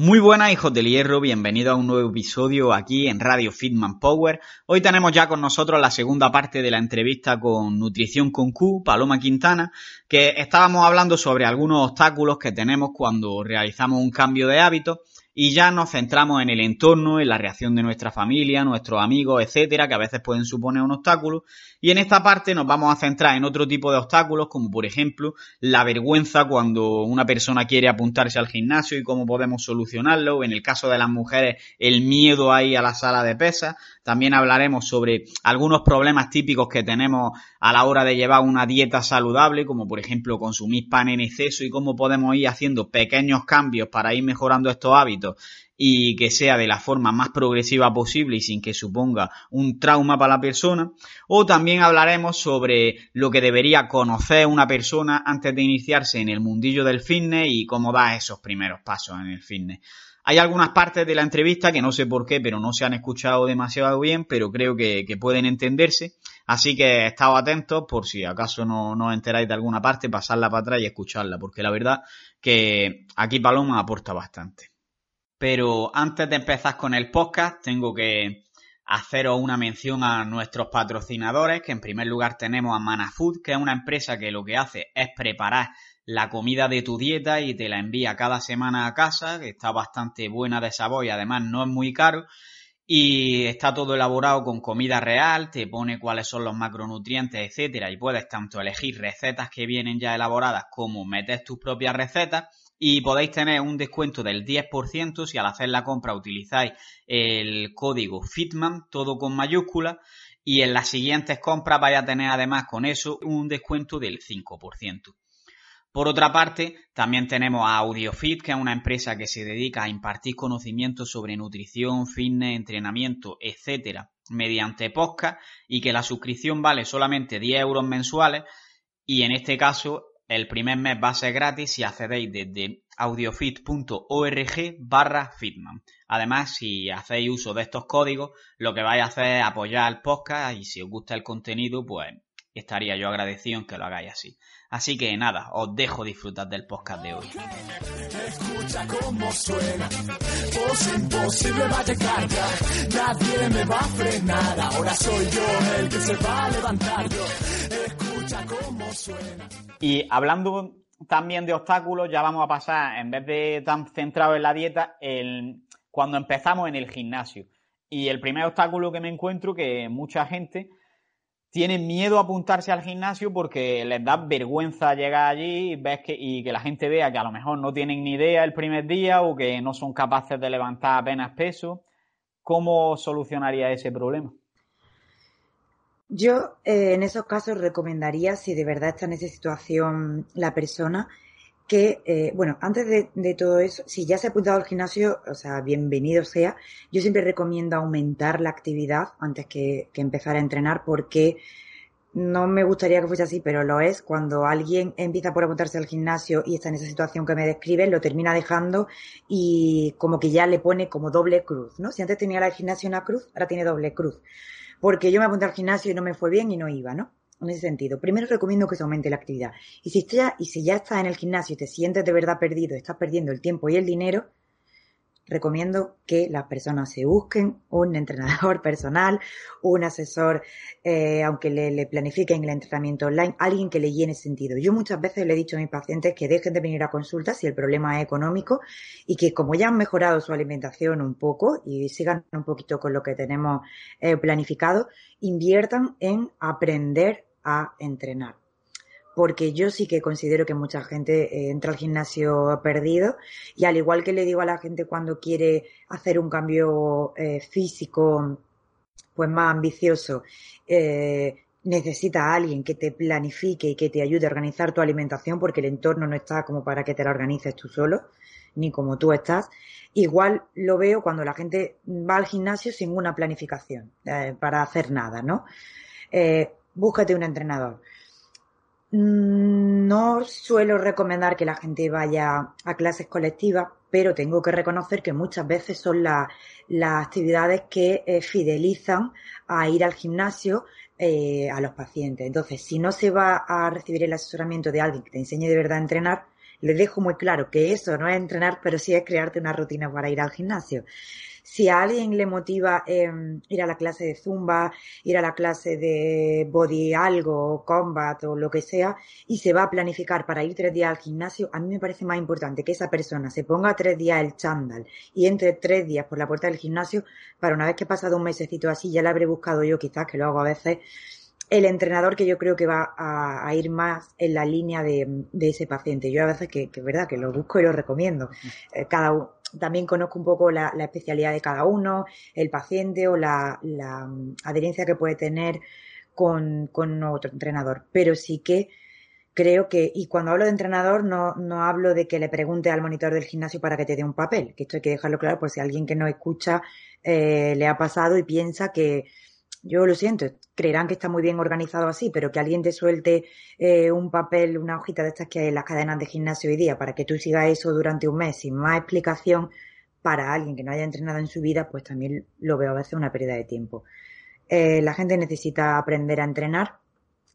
Muy buenas hijos del hierro, bienvenidos a un nuevo episodio aquí en Radio Fitman Power. Hoy tenemos ya con nosotros la segunda parte de la entrevista con Nutrición con Q, Paloma Quintana, que estábamos hablando sobre algunos obstáculos que tenemos cuando realizamos un cambio de hábito y ya nos centramos en el entorno, en la reacción de nuestra familia, nuestros amigos, etcétera, que a veces pueden suponer un obstáculo. Y en esta parte nos vamos a centrar en otro tipo de obstáculos, como por ejemplo la vergüenza cuando una persona quiere apuntarse al gimnasio y cómo podemos solucionarlo. En el caso de las mujeres, el miedo ahí a la sala de pesas. También hablaremos sobre algunos problemas típicos que tenemos a la hora de llevar una dieta saludable, como por ejemplo consumir pan en exceso y cómo podemos ir haciendo pequeños cambios para ir mejorando estos hábitos y que sea de la forma más progresiva posible y sin que suponga un trauma para la persona. O también hablaremos sobre lo que debería conocer una persona antes de iniciarse en el mundillo del fitness y cómo da esos primeros pasos en el fitness. Hay algunas partes de la entrevista que no sé por qué, pero no se han escuchado demasiado bien, pero creo que, pueden entenderse. Así que estado atentos por si acaso no, no os enteráis de alguna parte, pasarla para atrás y escucharla, porque la verdad que aquí Paloma aporta bastante. Pero antes de empezar con el podcast, tengo que haceros una mención a nuestros patrocinadores, que en primer lugar tenemos a Manafood, que es una empresa que lo que hace es preparar la comida de tu dieta y te la envía cada semana a casa, que está bastante buena de sabor y además no es muy caro. Y está todo elaborado con comida real, te pone cuáles son los macronutrientes, etcétera, y puedes tanto elegir recetas que vienen ya elaboradas como meter tus propias recetas y podéis tener un descuento del 10% si al hacer la compra utilizáis el código FITMAN, todo con mayúscula, y en las siguientes compras vais a tener además con eso un descuento del 5%. Por otra parte, también tenemos a AudioFit, que es una empresa que se dedica a impartir conocimientos sobre nutrición, fitness, entrenamiento, etcétera, mediante podcast y que la suscripción vale solamente 10 euros mensuales y en este caso el primer mes va a ser gratis si accedéis desde audiofit.org barra fitman. Además, si hacéis uso de estos códigos, lo que vais a hacer es apoyar el podcast y si os gusta el contenido, pues estaría yo agradecido en que lo hagáis así. Así que nada, os dejo disfrutar del podcast de hoy. Escucha cómo suena, imposible va a llegar nadie me va a frenar, ahora soy yo el que se va a levantar Y hablando también de obstáculos, ya vamos a pasar, en vez de tan centrado en la dieta, cuando empezamos en el gimnasio. Y el primer obstáculo que me encuentro que mucha gente tienen miedo a apuntarse al gimnasio porque les da vergüenza llegar allí y, ves que, y que la gente vea que a lo mejor no tienen ni idea el primer día o que no son capaces de levantar apenas peso. ¿Cómo solucionaría ese problema? Yo eh, en esos casos recomendaría, si de verdad está en esa situación la persona, que, eh, bueno, antes de, todo eso, si ya se ha apuntado al gimnasio, o sea, bienvenido sea, yo siempre recomiendo aumentar la actividad antes que, empezar a entrenar porque no me gustaría que fuese así, pero lo es. Cuando alguien empieza por apuntarse al gimnasio y está en esa situación que me describe, lo termina dejando y como que ya le pone como doble cruz, ¿no? Si antes tenía la gimnasio una cruz, ahora tiene doble cruz. Porque yo me apunté al gimnasio y no me fue bien y no iba, ¿no? en ese sentido. Primero recomiendo que se aumente la actividad. Y si, ya, y si ya estás en el gimnasio y te sientes de verdad perdido, estás perdiendo el tiempo y el dinero, recomiendo que las personas se busquen un entrenador personal, un asesor, eh, aunque le, planifiquen el entrenamiento online, alguien que le llene sentido. Yo muchas veces le he dicho a mis pacientes que dejen de venir a consultas si el problema es económico y que como ya han mejorado su alimentación un poco y sigan un poquito con lo que tenemos eh, planificado, inviertan en aprender a entrenar. Porque yo sí que considero que mucha gente eh, entra al gimnasio perdido y al igual que le digo a la gente cuando quiere hacer un cambio eh, físico pues más ambicioso, eh, necesita a alguien que te planifique y que te ayude a organizar tu alimentación porque el entorno no está como para que te la organices tú solo, ni como tú estás. Igual lo veo cuando la gente va al gimnasio sin una planificación para hacer nada, ¿no? Búscate un entrenador. Mm, no suelo recomendar que la gente vaya a clases colectivas, pero tengo que reconocer que muchas veces son las actividades que eh, fidelizan a ir al gimnasio eh, a los pacientes. Entonces, si no se va a recibir el asesoramiento de alguien que te enseñe de verdad a entrenar, le dejo muy claro que eso no es entrenar, pero sí es crearte una rutina para ir al gimnasio. Si a alguien le motiva em, ir a la clase de zumba, ir a la clase de body algo, combat o lo que sea, y se va a planificar para ir tres días al gimnasio, a mí me parece más importante que esa persona se ponga tres días el chándal y entre tres días por la puerta del gimnasio, para una vez que he pasado un mesecito así, ya la habré buscado yo, quizás que lo hago a veces, el entrenador que yo creo que va a, ir más en la línea de, ese paciente. Yo a veces que, es verdad que lo busco y lo recomiendo. Eh, cada también conozco un poco la, especialidad de cada uno, el paciente o la, mm, adherencia que puede tener con, con, otro entrenador. Pero sí que creo que, y cuando hablo de entrenador no, no hablo de que le pregunte al monitor del gimnasio para que te dé un papel, que esto hay que dejarlo claro por si alguien que no escucha eh, le ha pasado y piensa que, yo lo siento, creerán que está muy bien organizado así, pero que alguien te suelte eh, un papel, una hojita de estas que hay en las cadenas de gimnasio hoy día para que tú sigas eso durante un mes sin más explicación para alguien que no haya entrenado en su vida, pues también lo veo a veces una pérdida de tiempo. Eh, la gente necesita aprender a entrenar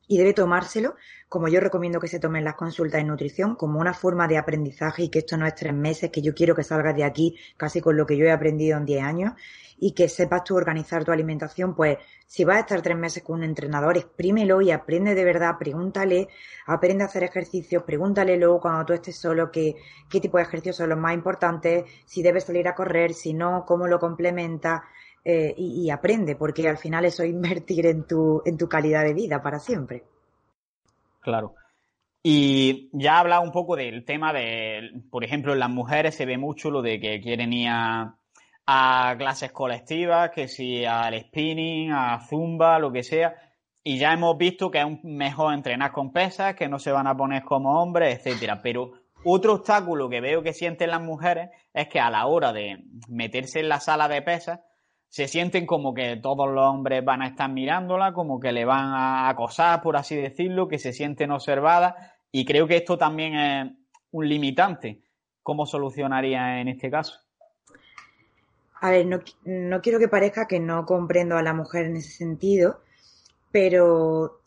y debe tomárselo, como yo recomiendo que se tomen las consultas de nutrición, como una forma de aprendizaje y que esto no es tres meses, que yo quiero que salgas de aquí casi con lo que yo he aprendido en diez años y que sepas tú organizar tu alimentación, pues si vas a estar tres meses con un entrenador, exprímelo y aprende de verdad, pregúntale, aprende a hacer ejercicios, pregúntale luego cuando tú estés solo qué, qué tipo de ejercicios son los más importantes, si debes salir a correr, si no, cómo lo complementa, eh, y, aprende, porque al final eso es invertir en tu, en tu calidad de vida para siempre. Claro. Y ya ha hablado un poco del tema de, por ejemplo, en las mujeres se ve mucho lo de que quieren ir a, a clases colectivas, que si al spinning, a zumba, lo que sea. Y ya hemos visto que es mejor entrenar con pesas, que no se van a poner como hombres, etcétera. Pero otro obstáculo que veo que sienten las mujeres es que a la hora de meterse en la sala de pesas, se sienten como que todos los hombres van a estar mirándola, como que le van a acosar, por así decirlo, que se sienten observadas y creo que esto también es un limitante. ¿Cómo solucionaría en este caso? A ver, no, no quiero que parezca que no comprendo a la mujer en ese sentido, pero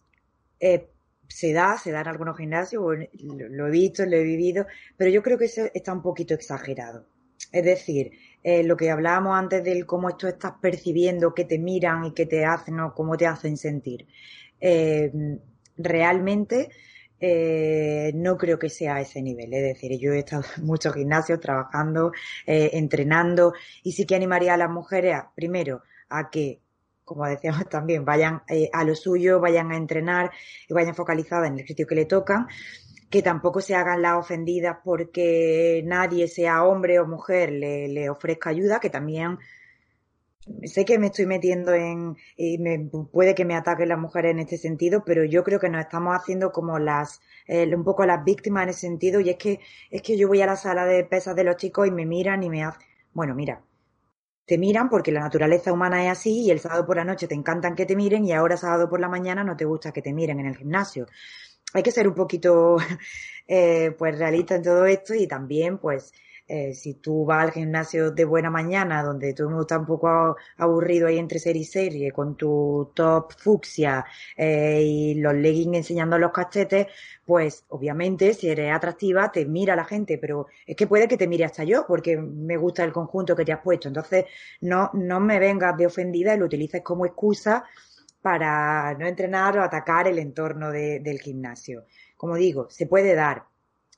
eh, se da, se da en algunos gimnasios, lo he visto, lo he vivido, pero yo creo que eso está un poquito exagerado. Es decir, eh, lo que hablábamos antes del cómo esto estás percibiendo, que te miran y que te hacen o cómo te hacen sentir. Eh, realmente eh, no creo que sea a ese nivel. Es decir, yo he estado en muchos gimnasios trabajando, entrenando y sí que animaría a las mujeres, primero, a que como decíamos también, vayan a lo suyo, vayan a entrenar y vayan focalizadas en el sitio que le tocan que tampoco se hagan las ofendidas porque nadie, sea hombre o mujer, le, ofrezca ayuda, que también sé que me estoy metiendo en y me, puede que me ataquen las mujeres en este sentido, pero yo creo que nos estamos haciendo como las un poco las víctimas en ese sentido y es que es que yo voy a la sala de pesas de los chicos y me miran y me hacen bueno, mira, te miran porque la naturaleza humana es así y el sábado por la noche te encantan que te miren y ahora sábado por la mañana no te gusta que te miren en el gimnasio hay que ser un poquito eh, pues realista en todo esto y también pues eh, si tú vas al gimnasio de buena mañana donde todo el mundo está un poco aburrido ahí entre serie y serie con tu top fucsia eh, y los leggings enseñando los cachetes pues obviamente si eres atractiva te mira la gente pero es que puede que te mire hasta yo porque me gusta el conjunto que te has puesto. Entonces no no me vengas de ofendida y lo utilices como excusa para no entrenar o atacar el entorno del gimnasio. Como digo, se puede dar.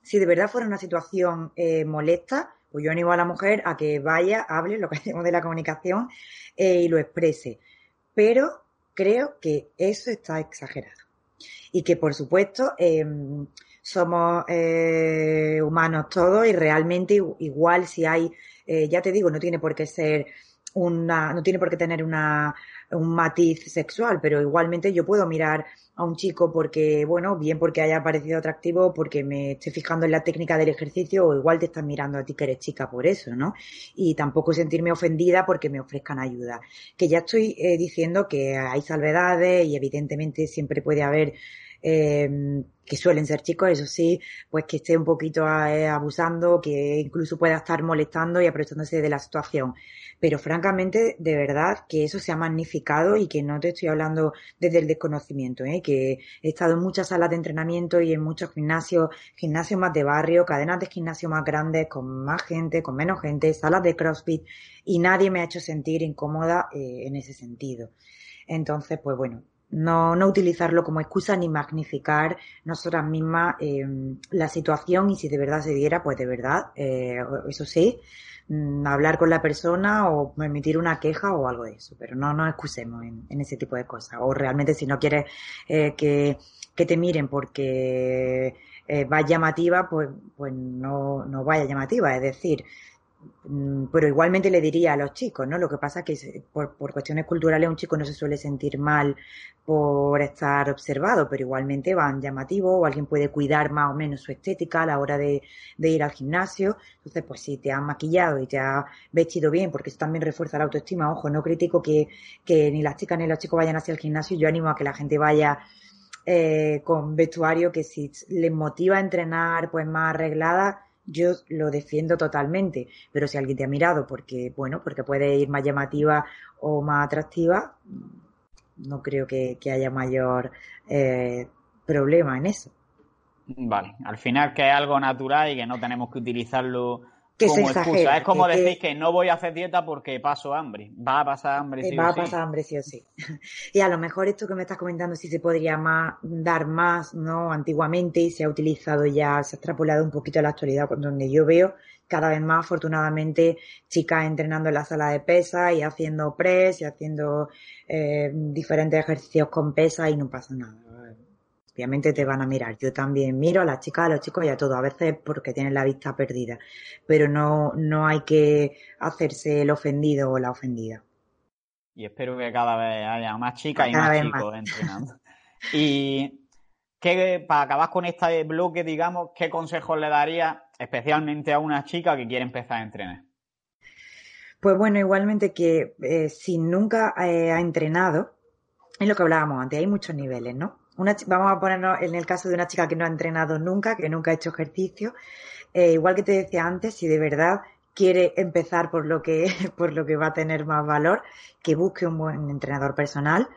Si de verdad fuera una situación eh, molesta, pues yo animo a la mujer a que vaya, hable lo que decimos de la comunicación eh, y lo exprese. Pero creo que eso está exagerado. Y que, por supuesto, em, somos eh, humanos todos y realmente igual si hay, ya te digo, no tiene por qué ser una, no tiene por qué tener una, un matiz sexual, pero igualmente yo puedo mirar a un chico porque, bueno, bien porque haya parecido atractivo, porque me estoy fijando en la técnica del ejercicio, o igual te están mirando a ti que eres chica por eso, ¿no? Y tampoco sentirme ofendida porque me ofrezcan ayuda. Que ya estoy eh, diciendo que hay salvedades y evidentemente siempre puede haber eh, que suelen ser chicos, eso sí, pues que esté un poquito eh, abusando, que incluso pueda estar molestando y aprovechándose de la situación. Pero francamente, de verdad que eso se ha magnificado y que no te estoy hablando desde el desconocimiento, ¿eh? que he estado en muchas salas de entrenamiento y en muchos gimnasios, gimnasios más de barrio, cadenas de gimnasio más grandes, con más gente, con menos gente, salas de CrossFit y nadie me ha hecho sentir incómoda eh, en ese sentido. Entonces, pues bueno, no, no utilizarlo como excusa ni magnificar nosotras mismas eh, la situación y si de verdad se diera, pues de verdad, eh, eso sí, mm, hablar con la persona o emitir una queja o algo de eso, pero no nos excusemos en, ese tipo de cosas. O realmente si no quieres eh, que, que te miren porque eh, va llamativa, pues, pues no, no vaya llamativa. Es decir, pero igualmente le diría a los chicos, ¿no? Lo que pasa es que por, cuestiones culturales un chico no se suele sentir mal por estar observado, pero igualmente van llamativos o alguien puede cuidar más o menos su estética a la hora de, ir al gimnasio. Entonces, pues si te has maquillado y te has vestido bien, porque eso también refuerza la autoestima, ojo, no critico que, que ni las chicas ni los chicos vayan hacia el gimnasio, yo animo a que la gente vaya eh, con vestuario que si les motiva a entrenar pues más arreglada, yo lo defiendo totalmente, pero si alguien te ha mirado porque, bueno, porque puede ir más llamativa o más atractiva, no creo que, haya mayor eh, problema en eso. Vale, al final que es algo natural y que no tenemos que utilizarlo como excusa. Es como decir que, no voy a hacer dieta porque paso hambre. Va a pasar hambre sí Va a pasar hambre sí o sí. y a lo mejor esto que me estás comentando sí se podría más, dar más, ¿no? Antiguamente y se ha utilizado ya, se ha extrapolado un poquito a la actualidad, donde yo veo cada vez más, afortunadamente, chicas entrenando en la sala de pesas y haciendo press y haciendo eh, diferentes ejercicios con pesas y no pasa nada obviamente te van a mirar. Yo también miro a las chicas, a los chicos y a todos, a veces porque tienen la vista perdida, pero no, no hay que hacerse el ofendido o la ofendida. Y espero que cada vez haya más chicas y más chicos entrenando. y ¿qué, para acabar con este bloque, digamos, ¿qué consejos le daría especialmente a una chica que quiere empezar a entrenar? Pues bueno, igualmente que eh, si nunca eh, ha entrenado, es lo que hablábamos antes, hay muchos niveles, ¿no? Vamos a ponernos en el caso de una chica que no ha entrenado nunca, que nunca ha hecho ejercicio. Eh, igual que te decía antes, si de verdad quiere empezar por lo que, por lo que va a tener más valor, que busque un buen entrenador personal.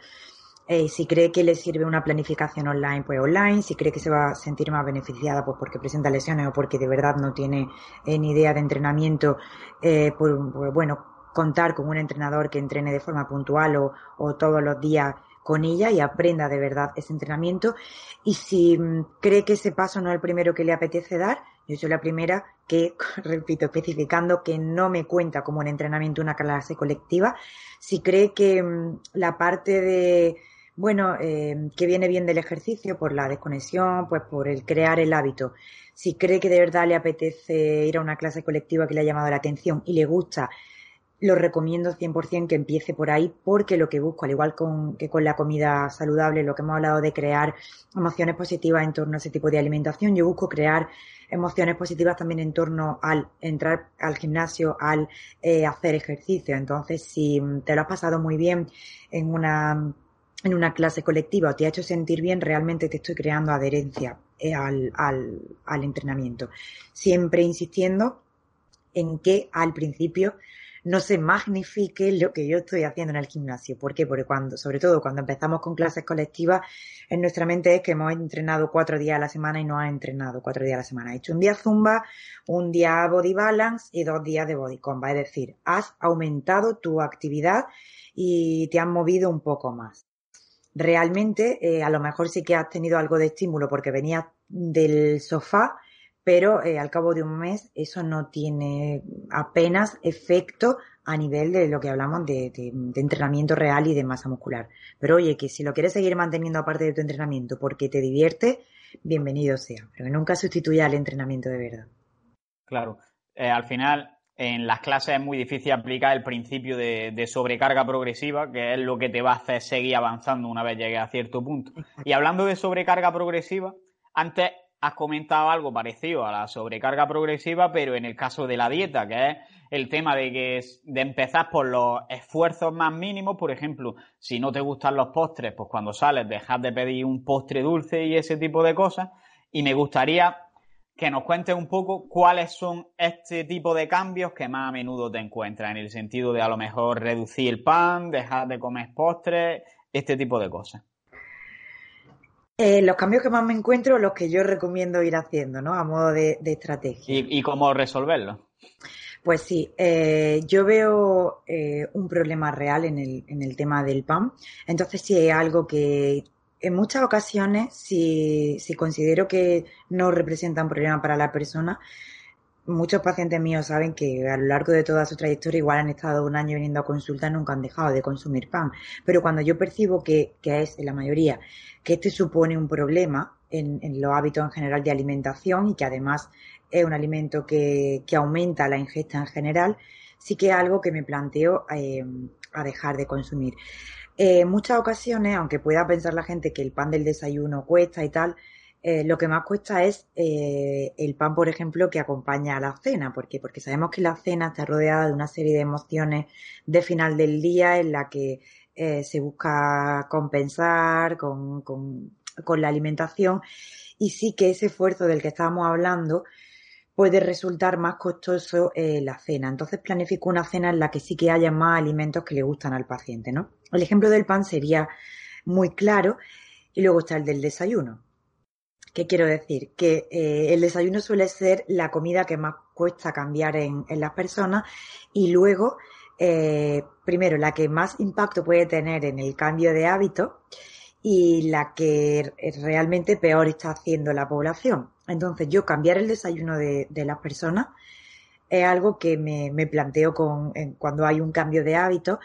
Eh, si cree que le sirve una planificación online, pues online. Si cree que se va a sentir más beneficiada, pues porque presenta lesiones o porque de verdad no tiene eh, ni idea de entrenamiento, pues, bueno, contar con un entrenador que entrene de forma puntual o, o todos los días con ella y aprenda de verdad ese entrenamiento. Y si mm, cree que ese paso no es el primero que le apetece dar, yo soy la primera que, repito, especificando que no me cuenta como un entrenamiento una clase colectiva. Si cree que mm, la parte de, bueno, eh, que viene bien del ejercicio por la desconexión, pues por el crear el hábito. Si cree que de verdad le apetece ir a una clase colectiva que le ha llamado la atención y le gusta lo recomiendo 100% que empiece por ahí porque lo que busco, al igual con, que con la comida saludable, lo que hemos hablado de crear emociones positivas en torno a ese tipo de alimentación, yo busco crear emociones positivas también en torno al entrar al gimnasio, al eh, hacer ejercicio. Entonces, si te lo has pasado muy bien en una, en una clase colectiva o te ha hecho sentir bien, realmente te estoy creando adherencia eh, al, al, al entrenamiento. Siempre insistiendo en que al principio no se magnifique lo que yo estoy haciendo en el gimnasio. ¿Por qué? Porque cuando, sobre todo cuando empezamos con clases colectivas, en nuestra mente es que hemos entrenado cuatro días a la semana y no has entrenado cuatro días a la semana. Has hecho un día zumba, un día body balance y dos días de body combat. Es decir, has aumentado tu actividad y te has movido un poco más. Realmente, eh, a lo mejor sí que has tenido algo de estímulo porque venías del sofá, pero eh, al cabo de un mes eso no tiene apenas efecto a nivel de lo que hablamos de, entrenamiento real y de masa muscular. Pero oye, que si lo quieres seguir manteniendo aparte de tu entrenamiento porque te divierte, bienvenido sea, pero que nunca sustituya al entrenamiento de verdad. Claro, eh, al final en las clases es muy difícil aplicar el principio de, sobrecarga progresiva, que es lo que te va a hacer seguir avanzando una vez llegues a cierto punto. Y hablando de sobrecarga progresiva, antes has comentado algo parecido a la sobrecarga progresiva, pero en el caso de la dieta, que es el tema de que de empezar por los esfuerzos más mínimos, por ejemplo, si no te gustan los postres, pues cuando sales dejas de pedir un postre dulce y ese tipo de cosas. Y me gustaría que nos cuentes un poco cuáles son este tipo de cambios que más a menudo te encuentras, en el sentido de a lo mejor reducir el pan, dejar de comer postres, este tipo de cosas. Eh, los cambios que más me encuentro, los que yo recomiendo ir haciendo, ¿no? A modo de, estrategia. ¿Y, cómo resolverlo? Pues sí, eh, yo veo eh, un problema real en el, en el tema del pan. Entonces, sí es algo que en muchas ocasiones, si, si considero que no representa un problema para la persona, muchos pacientes míos saben que a lo largo de toda su trayectoria igual han estado un año viniendo a consulta y nunca han dejado de consumir pan. Pero cuando yo percibo que, que es en la mayoría que este supone un problema en, los hábitos en general de alimentación y que además es un alimento que, que aumenta la ingesta en general, sí que es algo que me planteo eh, a dejar de consumir. Eh, en muchas ocasiones, aunque pueda pensar la gente que el pan del desayuno cuesta y tal, eh, lo que más cuesta es eh, el pan, por ejemplo, que acompaña a la cena. ¿Por qué? Porque sabemos que la cena está rodeada de una serie de emociones de final del día en la que se busca compensar con la alimentación y sí que ese esfuerzo del que estábamos hablando puede resultar más costoso eh, la cena. Entonces planifico una cena en la que sí que haya más alimentos que le gustan al paciente, ¿no? El ejemplo del pan sería muy claro y luego está el del desayuno. ¿Qué quiero decir? Que eh, el desayuno suele ser la comida que más cuesta cambiar en, las personas y luego, eh, primero, la que más impacto puede tener en el cambio de hábito y la que realmente peor está haciendo la población. Entonces, yo cambiar el desayuno de, las personas es algo que me, planteo con, cuando hay un cambio de hábito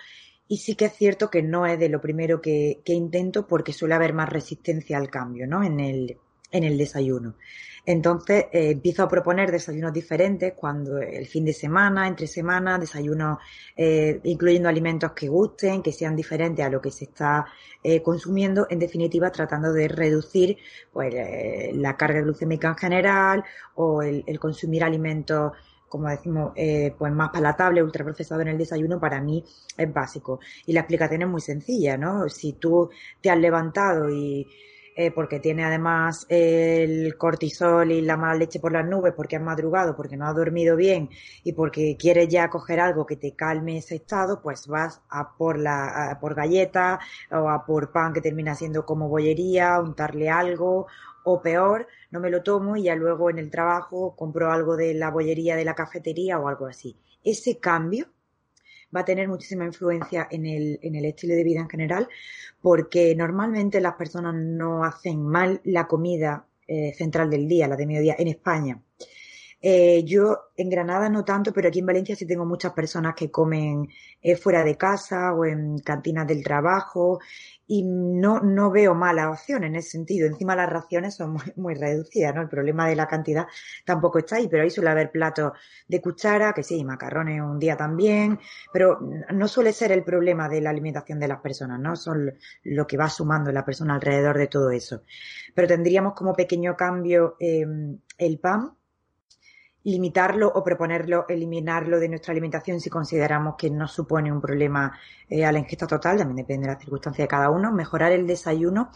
y sí que es cierto que no es de lo primero que, que intento porque suele haber más resistencia al cambio, ¿no? En el, en el desayuno. Entonces eh, empiezo a proponer desayunos diferentes cuando el fin de semana, entre semanas, desayunos eh, incluyendo alimentos que gusten, que sean diferentes a lo que se está eh, consumiendo, en definitiva tratando de reducir pues, la carga glucémica en general o el, consumir alimentos como decimos, pues más palatable, ultraprocesado en el desayuno, para mí es básico. Y la explicación es muy sencilla, ¿no? Si tú te has levantado y eh, porque tiene además el cortisol y la mala leche por las nubes, porque has madrugado, porque no has dormido bien y porque quieres ya coger algo que te calme ese estado, pues vas a por la por galleta o a por pan que termina siendo como bollería, untarle algo o peor, no me lo tomo y ya luego en el trabajo compro algo de la bollería de la cafetería o algo así. Ese cambio va a tener muchísima influencia en el, en el estilo de vida en general, porque normalmente las personas no hacen mal la comida eh, central del día, la de mediodía, en España. Eh, yo en Granada no tanto, pero aquí en Valencia sí tengo muchas personas que comen eh, fuera de casa o en cantinas del trabajo y no, no veo mala opción en ese sentido. Encima las raciones son muy, muy, reducidas, ¿no? El problema de la cantidad tampoco está ahí, pero ahí suele haber platos de cuchara, que sí, macarrones un día también, pero no suele ser el problema de la alimentación de las personas, ¿no? Son lo que va sumando la persona alrededor de todo eso. Pero tendríamos como pequeño cambio eh, el pan, limitarlo o proponerlo, eliminarlo de nuestra alimentación si consideramos que no supone un problema eh, a la ingesta total, también depende de la circunstancia de cada uno, mejorar el desayuno.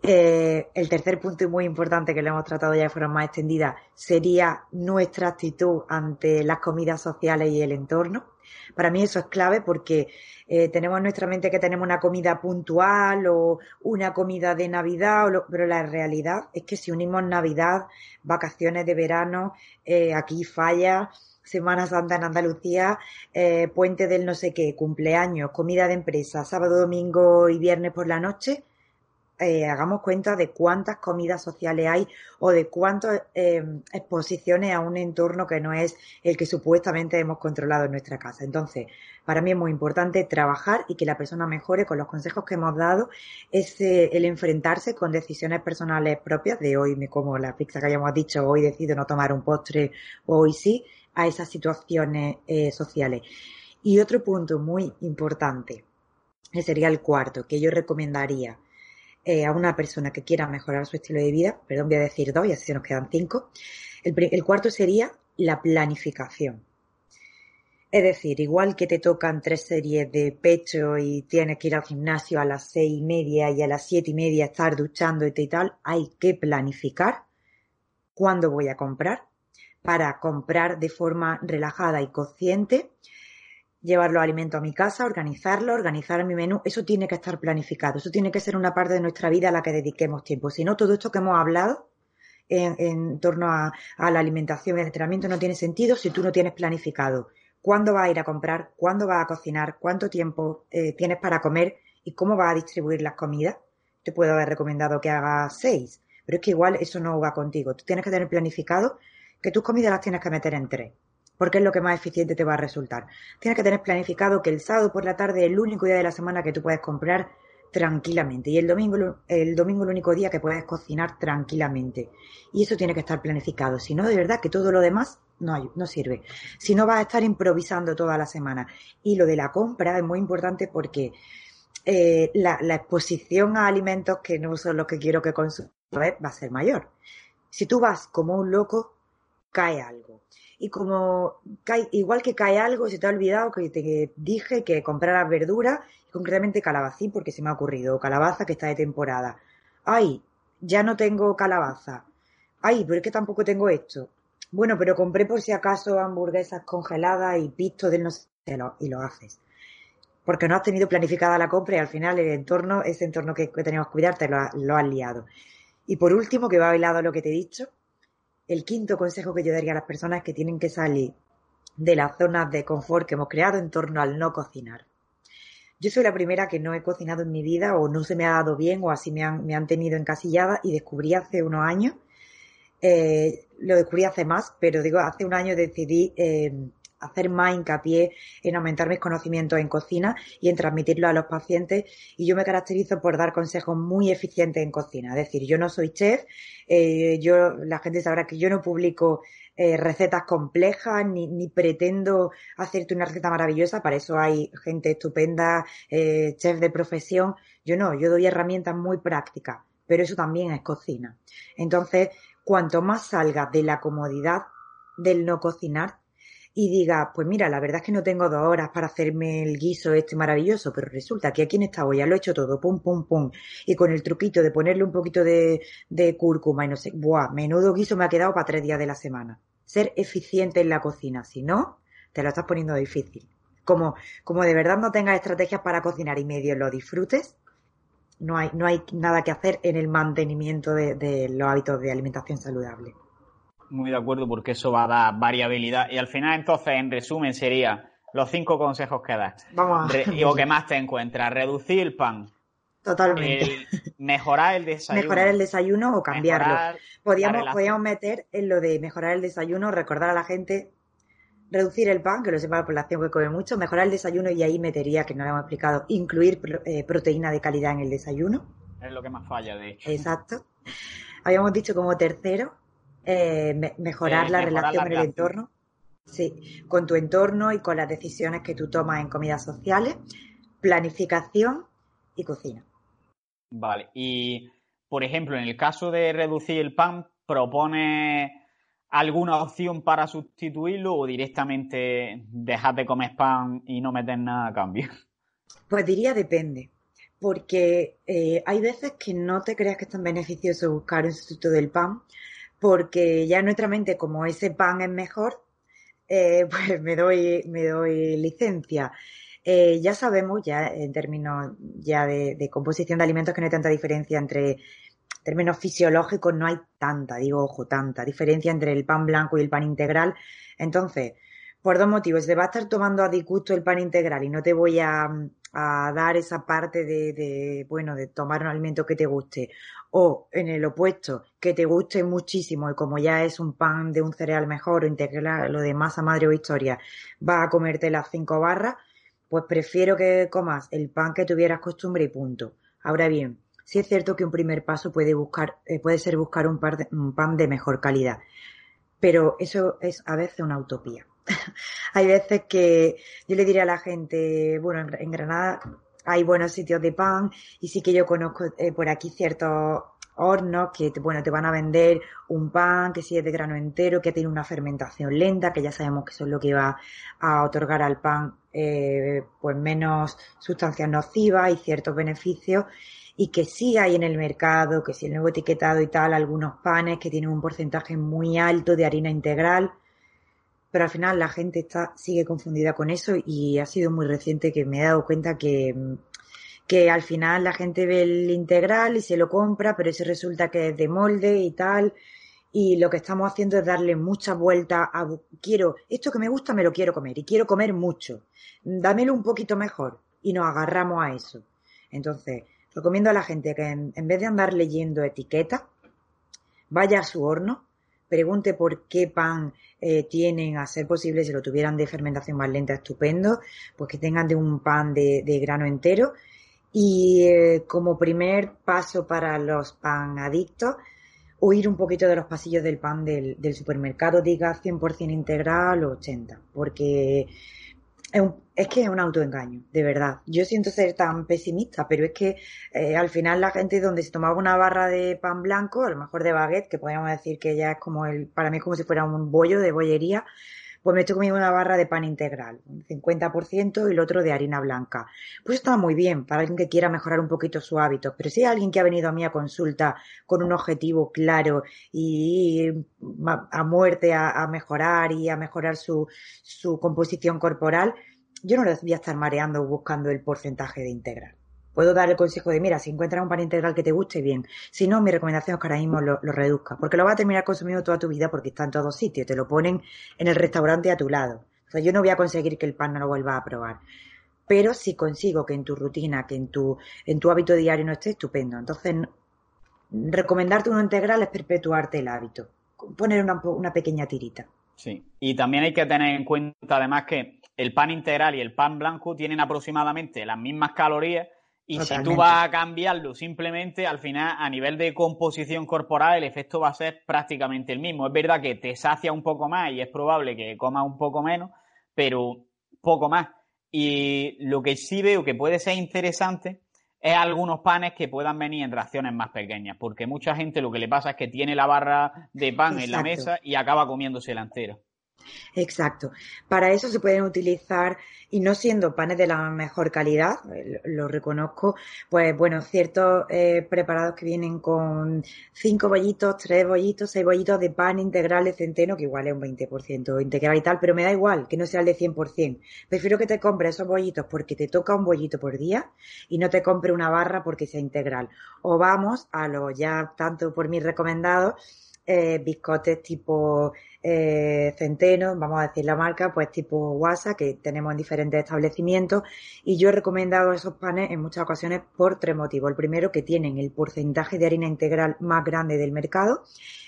Eh, el tercer punto muy importante que lo hemos tratado ya de forma más extendida sería nuestra actitud ante las comidas sociales y el entorno. Para mí eso es clave porque eh, tenemos en nuestra mente que tenemos una comida puntual o una comida de Navidad, pero la realidad es que si unimos Navidad, vacaciones de verano, eh, aquí falla, Semana Santa en Andalucía, eh, puente del no sé qué, cumpleaños, comida de empresa, sábado, domingo y viernes por la noche, eh, hagamos cuenta de cuántas comidas sociales hay o de cuántas eh, exposiciones a un entorno que no es el que supuestamente hemos controlado en nuestra casa. Entonces, para mí es muy importante trabajar y que la persona mejore con los consejos que hemos dado, es el enfrentarse con decisiones personales propias de hoy me como la pizza que hayamos dicho, hoy decido no tomar un postre, hoy sí, a esas situaciones eh, sociales. Y otro punto muy importante, que sería el cuarto, que yo recomendaría eh, a una persona que quiera mejorar su estilo de vida, perdón, voy a decir dos y así se nos quedan cinco. El, cuarto sería la planificación. Es decir, igual que te tocan tres series de pecho y tienes que ir al gimnasio a las seis y media y a las siete y media estar duchando y tal, hay que planificar cuándo voy a comprar para comprar de forma relajada y consciente llevar los alimentos a mi casa, organizarlo, organizar mi menú, eso tiene que estar planificado, eso tiene que ser una parte de nuestra vida a la que dediquemos tiempo. Si no, todo esto que hemos hablado en, torno a, la alimentación y el entrenamiento no tiene sentido si tú no tienes planificado cuándo vas a ir a comprar, cuándo vas a cocinar, cuánto tiempo eh, tienes para comer y cómo vas a distribuir las comidas. Te puedo haber recomendado que hagas seis, pero es que igual eso no va contigo. Tú tienes que tener planificado que tus comidas las tienes que meter en tres porque es lo que más eficiente te va a resultar. Tienes que tener planificado que el sábado por la tarde es el único día de la semana que tú puedes comprar tranquilamente y el domingo el domingo el único día que puedes cocinar tranquilamente. Y eso tiene que estar planificado. Si no de verdad que todo lo demás no, no sirve. Si no vas a estar improvisando toda la semana. Y lo de la compra es muy importante porque eh, la, la, exposición a alimentos que no son los que quiero que consumas va a ser mayor. Si tú vas como un loco cae algo y como igual que cae algo, se te ha olvidado que te dije que compraras verdura, concretamente calabacín, porque se me ha ocurrido, calabaza que está de temporada. Ay, ya no tengo calabaza. Ay, pero es que tampoco tengo esto. Bueno, pero compré por si acaso hamburguesas congeladas y pistos del no sé, y lo haces. Porque no has tenido planificada la compra y al final el entorno, ese entorno que, tenemos que cuidar, te lo, lo has liado. Y por último, que va a lado lo que te he dicho, el quinto consejo que yo daría a las personas es que tienen que salir de las zonas de confort que hemos creado en torno al no cocinar. Yo soy la primera que no he cocinado en mi vida o no se me ha dado bien o así me han, me han tenido encasillada y descubrí hace unos años, eh, lo descubrí hace más, pero digo, hace un año decidí eh, hacer más hincapié en aumentar mis conocimientos en cocina y en transmitirlo a los pacientes. Y yo me caracterizo por dar consejos muy eficientes en cocina. Es decir, yo no soy chef, eh, yo, la gente sabrá que yo no publico eh, recetas complejas ni, ni, pretendo hacerte una receta maravillosa. Para eso hay gente estupenda, eh, chef de profesión. Yo no, yo doy herramientas muy prácticas, pero eso también es cocina. Entonces, cuanto más salga de la comodidad del no cocinar, y diga, pues mira, la verdad es que no tengo dos horas para hacerme el guiso este maravilloso, pero resulta que aquí en esta olla lo he hecho todo, pum, pum, pum, y con el truquito de ponerle un poquito de, de cúrcuma y no sé, buah, menudo guiso me ha quedado para tres días de la semana. Ser eficiente en la cocina, si no, te lo estás poniendo difícil. Como, como de verdad no tengas estrategias para cocinar y medio lo disfrutes, no hay, no hay nada que hacer en el mantenimiento de los hábitos de alimentación saludable muy de acuerdo porque eso va a dar variabilidad. Y al final, entonces, en resumen, sería los cinco consejos que das. Vamos a... o que más te encuentras. Reducir el pan. Totalmente. mejorar el desayuno. Mejorar el desayuno o cambiarlo. Podríamos, podríamos meter en lo de mejorar el desayuno, recordar a la gente, reducir el pan, que lo sepa la población que come mucho, mejorar el desayuno y ahí metería, que no lo hemos explicado, incluir eh, proteína de calidad en el desayuno. Es lo que más falla, de hecho. Exacto. Habíamos dicho como tercero, eh, mejorar la relación en el entorno. Sí, con tu entorno y con las decisiones que tú tomas en comidas sociales, planificación y cocina. Vale, y por ejemplo, en el caso de reducir el pan, ¿propone alguna opción para sustituirlo o directamente dejar de comer pan y no meter nada a cambio? Pues diría depende, porque eh, hay veces que no te creas que es tan beneficioso buscar un sustituto del pan, porque ya nuestra mente, como ese pan es mejor, eh, pues me doy, me doy licencia. Eh, ya sabemos, ya en términos ya de, composición de alimentos, que no hay tanta diferencia entre términos fisiológicos, no hay tanta, digo, ojo, tanta diferencia entre el pan blanco y el pan integral. Entonces, por dos motivos, te va a estar tomando a disgusto el pan integral y no te voy a, a dar esa parte de, bueno, de tomar un alimento que te guste, o en el opuesto, que te guste muchísimo y como ya es un pan de un cereal mejor o integral, lo de masa madre o historia, vas a comerte las cinco barras, pues prefiero que comas el pan que tuvieras costumbre y punto. Ahora bien, sí es cierto que un primer paso puede buscar, eh, puede ser buscar un, un pan de mejor calidad, pero eso es a veces una utopía. Hay veces que yo le diría a la gente, bueno, en Granada hay buenos sitios de pan y sí que yo conozco eh, por aquí ciertos hornos que bueno te van a vender un pan que sí es de grano entero que tiene una fermentación lenta que ya sabemos que eso es lo que va a otorgar al pan eh, pues menos sustancias nocivas y ciertos beneficios. Y que sí hay en el mercado que sí el nuevo etiquetado y tal algunos panes que tienen un porcentaje muy alto de harina integral pero al final la gente está, sigue confundida con eso y ha sido muy reciente que me he dado cuenta que, que al final la gente ve el integral y se lo compra, pero ese resulta que es de molde y tal. Y lo que estamos haciendo es darle mucha vuelta a quiero, esto que me gusta me lo quiero comer y quiero comer mucho. Dámelo un poquito mejor. Y nos agarramos a eso. Entonces, recomiendo a la gente que en, en vez de andar leyendo etiquetas, vaya a su horno, pregunte por qué pan eh, tienen, a ser posible, si lo tuvieran de fermentación más lenta, estupendo, pues que tengan de un pan de, grano entero. Y eh, como primer paso para los pan adictos, huir un poquito de los pasillos del pan del, del supermercado, diga 100% integral o 80, porque es, que es un autoengaño, de verdad. Yo siento ser tan pesimista, pero es que eh, al final la gente donde se tomaba una barra de pan blanco, a lo mejor de baguette, que podríamos decir que ya es como el, para mí es como si fuera un bollo de bollería, pues me estoy comiendo una barra de pan integral, un 50% y el otro de harina blanca. Pues está muy bien para alguien que quiera mejorar un poquito su hábito, pero si hay alguien que ha venido a mí a consulta con un objetivo claro y a muerte a, mejorar y a mejorar su, su composición corporal, yo no les voy a estar mareando buscando el porcentaje de integral. Puedo dar el consejo de, mira, si encuentras un pan integral que te guste, bien. Si no, mi recomendación es que ahora mismo lo, reduzca, porque lo vas a terminar consumiendo toda tu vida porque está en todos sitios, te lo ponen en el restaurante a tu lado. O sea, yo no voy a conseguir que el pan no lo vuelva a probar. Pero si consigo que en tu rutina, que en tu, en tu hábito diario no esté, estupendo. Entonces, recomendarte uno integral es perpetuarte el hábito. Poner una, una pequeña tirita. Sí, y también hay que tener en cuenta además que el pan integral y el pan blanco tienen aproximadamente las mismas calorías y si tú vas a cambiarlo simplemente, al final, a nivel de composición corporal, el efecto va a ser prácticamente el mismo. Es verdad que te sacia un poco más y es probable que comas un poco menos, pero poco más. Y lo que sí veo que puede ser interesante es algunos panes que puedan venir en raciones más pequeñas, porque mucha gente lo que le pasa es que tiene la barra de pan en la mesa y acaba comiéndose la entera. Exacto. Para eso se pueden utilizar, y no siendo panes de la mejor calidad, eh, lo reconozco, pues bueno, ciertos eh, preparados que vienen con cinco bollitos, tres bollitos, seis bollitos de pan integral de centeno, que igual es un 20% integral y tal, pero me da igual que no sea el de 100%. Prefiero que te compres esos bollitos porque te toca un bollito por día y no te compre una barra porque sea integral. O vamos a lo ya tanto por mí recomendado, eh, tipo eh, centeno, vamos a decir la marca, pues tipo WhatsApp, que tenemos en diferentes establecimientos. Y yo he recomendado esos panes en muchas ocasiones por tres motivos. El primero, que tienen el porcentaje de harina integral más grande del mercado.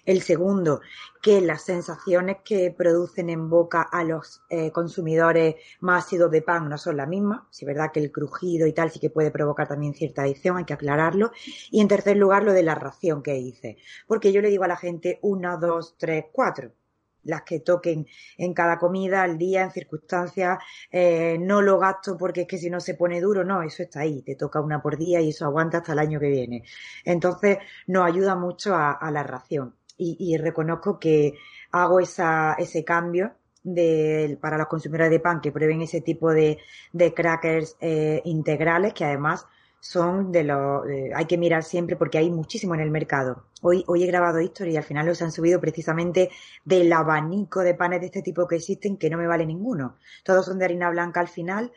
El segundo, que las sensaciones que producen en boca a los eh, consumidores más ácidos de pan no son las mismas. Si es verdad que el crujido y tal sí que puede provocar también cierta adicción, hay que aclararlo. Y en tercer lugar, lo de la ración que hice. Porque yo le digo a la gente una, dos, tres, cuatro las que toquen en cada comida al día, en circunstancias, eh, no lo gasto porque es que si no se pone duro, no, eso está ahí, te toca una por día y eso aguanta hasta el año que viene. Entonces, nos ayuda mucho a, la ración. Y, reconozco que hago esa, ese cambio de, para los consumidores de pan que prueben ese tipo de, de crackers eh, integrales que además son de los... hay que mirar siempre porque hay muchísimo en el mercado. Hoy, hoy he grabado historia y al final los han subido precisamente del abanico de panes de este tipo que existen que no me vale ninguno. Todos son de harina blanca al final,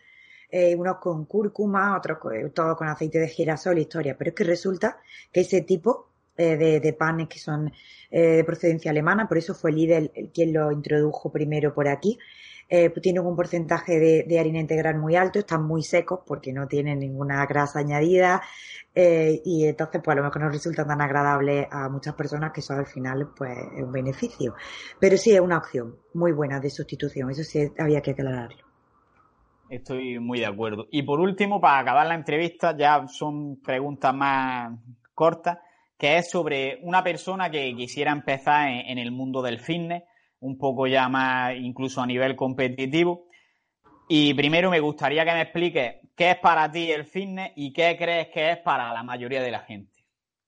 eh, unos con cúrcuma, otros todos con aceite de girasol, historia. Pero es que resulta que ese tipo eh, de, panes que son eh, de procedencia alemana, por eso fue Lidl quien lo introdujo primero por aquí, eh, tienen un porcentaje de, harina integral muy alto, están muy secos porque no tienen ninguna grasa añadida eh, y entonces pues a lo mejor no resulta tan agradable a muchas personas que eso al final pues es un beneficio. Pero sí es una opción muy buena de sustitución, eso sí había que aclararlo. Estoy muy de acuerdo. Y por último, para acabar la entrevista, ya son preguntas más cortas, que es sobre una persona que quisiera empezar en, el mundo del fitness, un poco ya más incluso a nivel competitivo. Y primero me gustaría que me expliques qué es para ti el fitness y qué crees que es para la mayoría de la gente.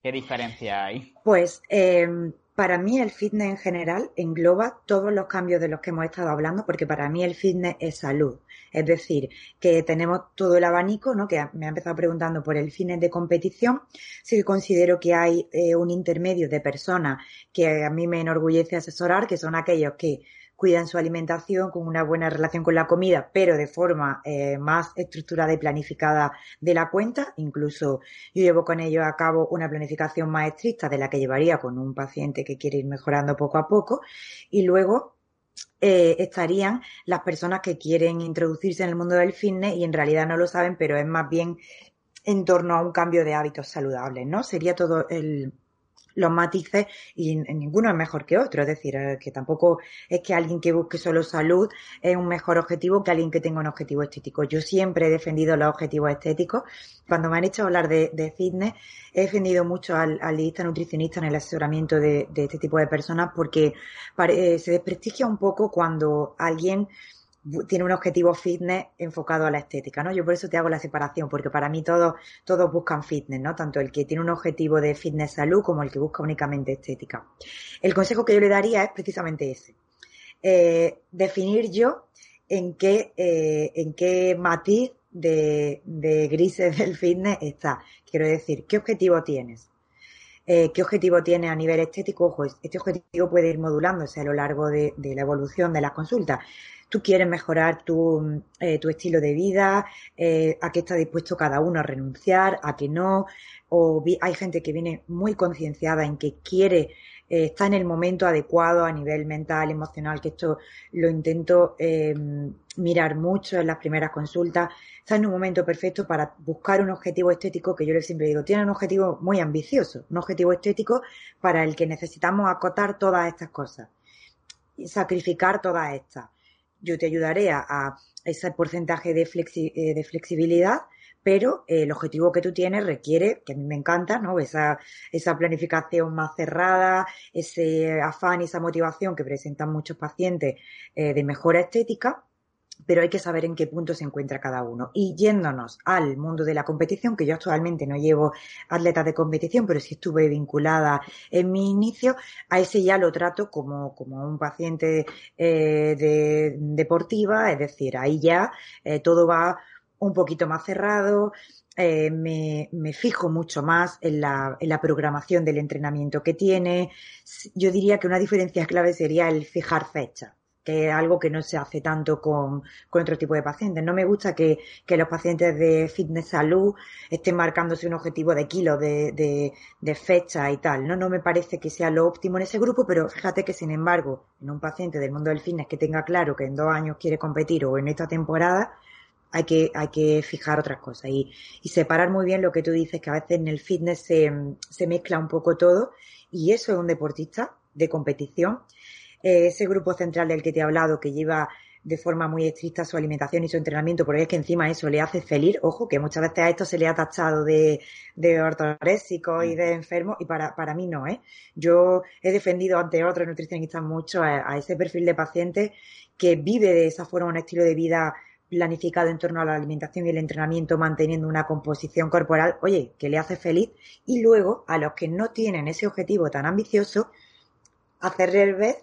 ¿Qué diferencia hay? Pues eh, para mí el fitness en general engloba todos los cambios de los que hemos estado hablando, porque para mí el fitness es salud. Es decir, que tenemos todo el abanico, ¿no? Que me ha empezado preguntando por el fitness de competición. Sí considero que hay eh, un intermedio de personas que a mí me enorgullece asesorar, que son aquellos que cuidan su alimentación con una buena relación con la comida, pero de forma eh, más estructurada y planificada de la cuenta. Incluso yo llevo con ellos a cabo una planificación más estricta de la que llevaría con un paciente que quiere ir mejorando poco a poco. Y luego eh, estarían las personas que quieren introducirse en el mundo del fitness y en realidad no lo saben, pero es más bien en torno a un cambio de hábitos saludables, ¿no? Sería todo el, los matices y ninguno es mejor que otro. Es decir, eh, que tampoco es que alguien que busque solo salud es un mejor objetivo que alguien que tenga un objetivo estético. Yo siempre he defendido los objetivos estéticos. Cuando me han hecho hablar de, fitness, he defendido mucho al, al nutricionista en el asesoramiento de, este tipo de personas porque eh, se desprestigia un poco cuando alguien tiene un objetivo fitness enfocado a la estética, ¿no? Yo por eso te hago la separación, porque para mí todos, todos buscan fitness, ¿no? Tanto el que tiene un objetivo de fitness salud como el que busca únicamente estética. El consejo que yo le daría es precisamente ese. Eh, definir yo en qué, eh, en qué matiz de, de, grises del fitness está. Quiero decir, ¿qué objetivo tienes? Eh, ¿Qué objetivo tienes a nivel estético? Ojo, este objetivo puede ir modulándose a lo largo de, de la evolución de las consultas tú quieres mejorar tu, eh, tu estilo de vida, eh, a qué está dispuesto cada uno a renunciar, a qué no, o hay gente que viene muy concienciada en que quiere, eh, está en el momento adecuado a nivel mental, emocional, que esto lo intento mirar mucho en las primeras consultas, está en un momento perfecto para buscar un objetivo estético que yo siempre digo, tiene un objetivo muy ambicioso, un objetivo estético para el que necesitamos acotar todas estas cosas y sacrificar todas estas yo te ayudaré a, ese porcentaje de, eh, de flexibilidad, pero eh, el objetivo que tú tienes requiere, que a mí me encanta, ¿no? Esa, esa planificación más cerrada, ese afán y esa motivación que presentan muchos pacientes eh, de mejora estética, pero hay que saber en qué punto se encuentra cada uno. Y yéndonos al mundo de la competición, que yo actualmente no llevo atletas de competición, pero sí estuve vinculada en mi inicio, a ese ya lo trato como, como un paciente eh, de, deportiva, es decir, ahí ya eh, todo va un poquito más cerrado, eh, me, me, fijo mucho más en la, en la, programación del entrenamiento que tiene. Yo diría que una diferencia clave sería el fijar fecha es algo que no se hace tanto con, con otro tipo de pacientes. No me gusta que, que, los pacientes de fitness salud estén marcándose un objetivo de kilos, de, de, de, fecha y tal. No, no me parece que sea lo óptimo en ese grupo, pero fíjate que sin embargo, en un paciente del mundo del fitness que tenga claro que en dos años quiere competir o en esta temporada, hay que, hay que fijar otras cosas y, y separar muy bien lo que tú dices, que a veces en el fitness se, se mezcla un poco todo y eso es un deportista de competición eh, ese grupo central del que te he hablado, que lleva de forma muy estricta su alimentación y su entrenamiento, porque es que encima eso le hace feliz, ojo, que muchas veces a esto se le ha tachado de, de y de enfermo, y para, para mí no, ¿eh? Yo he defendido ante otros nutricionistas mucho a, ese perfil de paciente que vive de esa forma un estilo de vida planificado en torno a la alimentación y el entrenamiento, manteniendo una composición corporal, oye, que le hace feliz, y luego a los que no tienen ese objetivo tan ambicioso, hacerles ver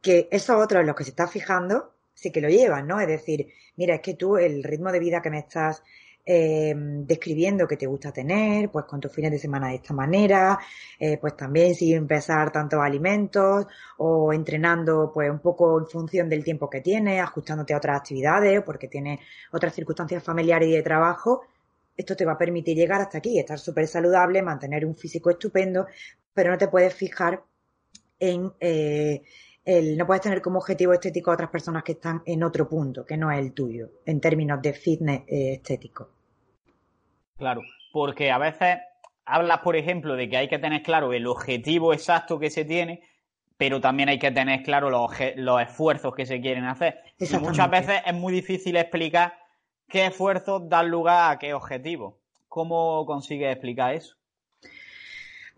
que esos otros en los que se está fijando sí que lo llevan, ¿no? Es decir, mira, es que tú el ritmo de vida que me estás eh, describiendo que te gusta tener, pues con tus fines de semana de esta manera, eh, pues también sin empezar tantos alimentos o entrenando pues un poco en función del tiempo que tienes, ajustándote a otras actividades porque tienes otras circunstancias familiares y de trabajo, esto te va a permitir llegar hasta aquí, estar súper saludable, mantener un físico estupendo, pero no te puedes fijar en, eh, el, no puedes tener como objetivo estético a otras personas que están en otro punto, que no es el tuyo, en términos de fitness eh, estético. Claro, porque a veces hablas, por ejemplo, de que hay que tener claro el objetivo exacto que se tiene, pero también hay que tener claro los, los esfuerzos que se quieren hacer. Y muchas veces es muy difícil explicar qué esfuerzos dan lugar a qué objetivo. ¿Cómo consigues explicar eso?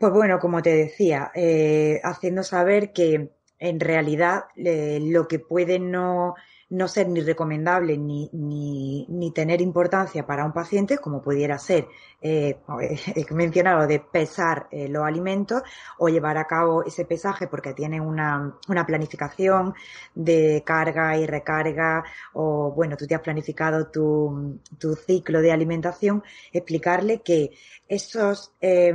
Pues bueno, como te decía, eh, haciendo saber que en realidad lo que puede no no ser ni recomendable ni, ni, ni, tener importancia para un paciente, como pudiera ser, eh, he mencionado, de pesar eh, los alimentos o llevar a cabo ese pesaje porque tiene una, una planificación de carga y recarga o, bueno, tú te has planificado tu, tu ciclo de alimentación, explicarle que esos eh,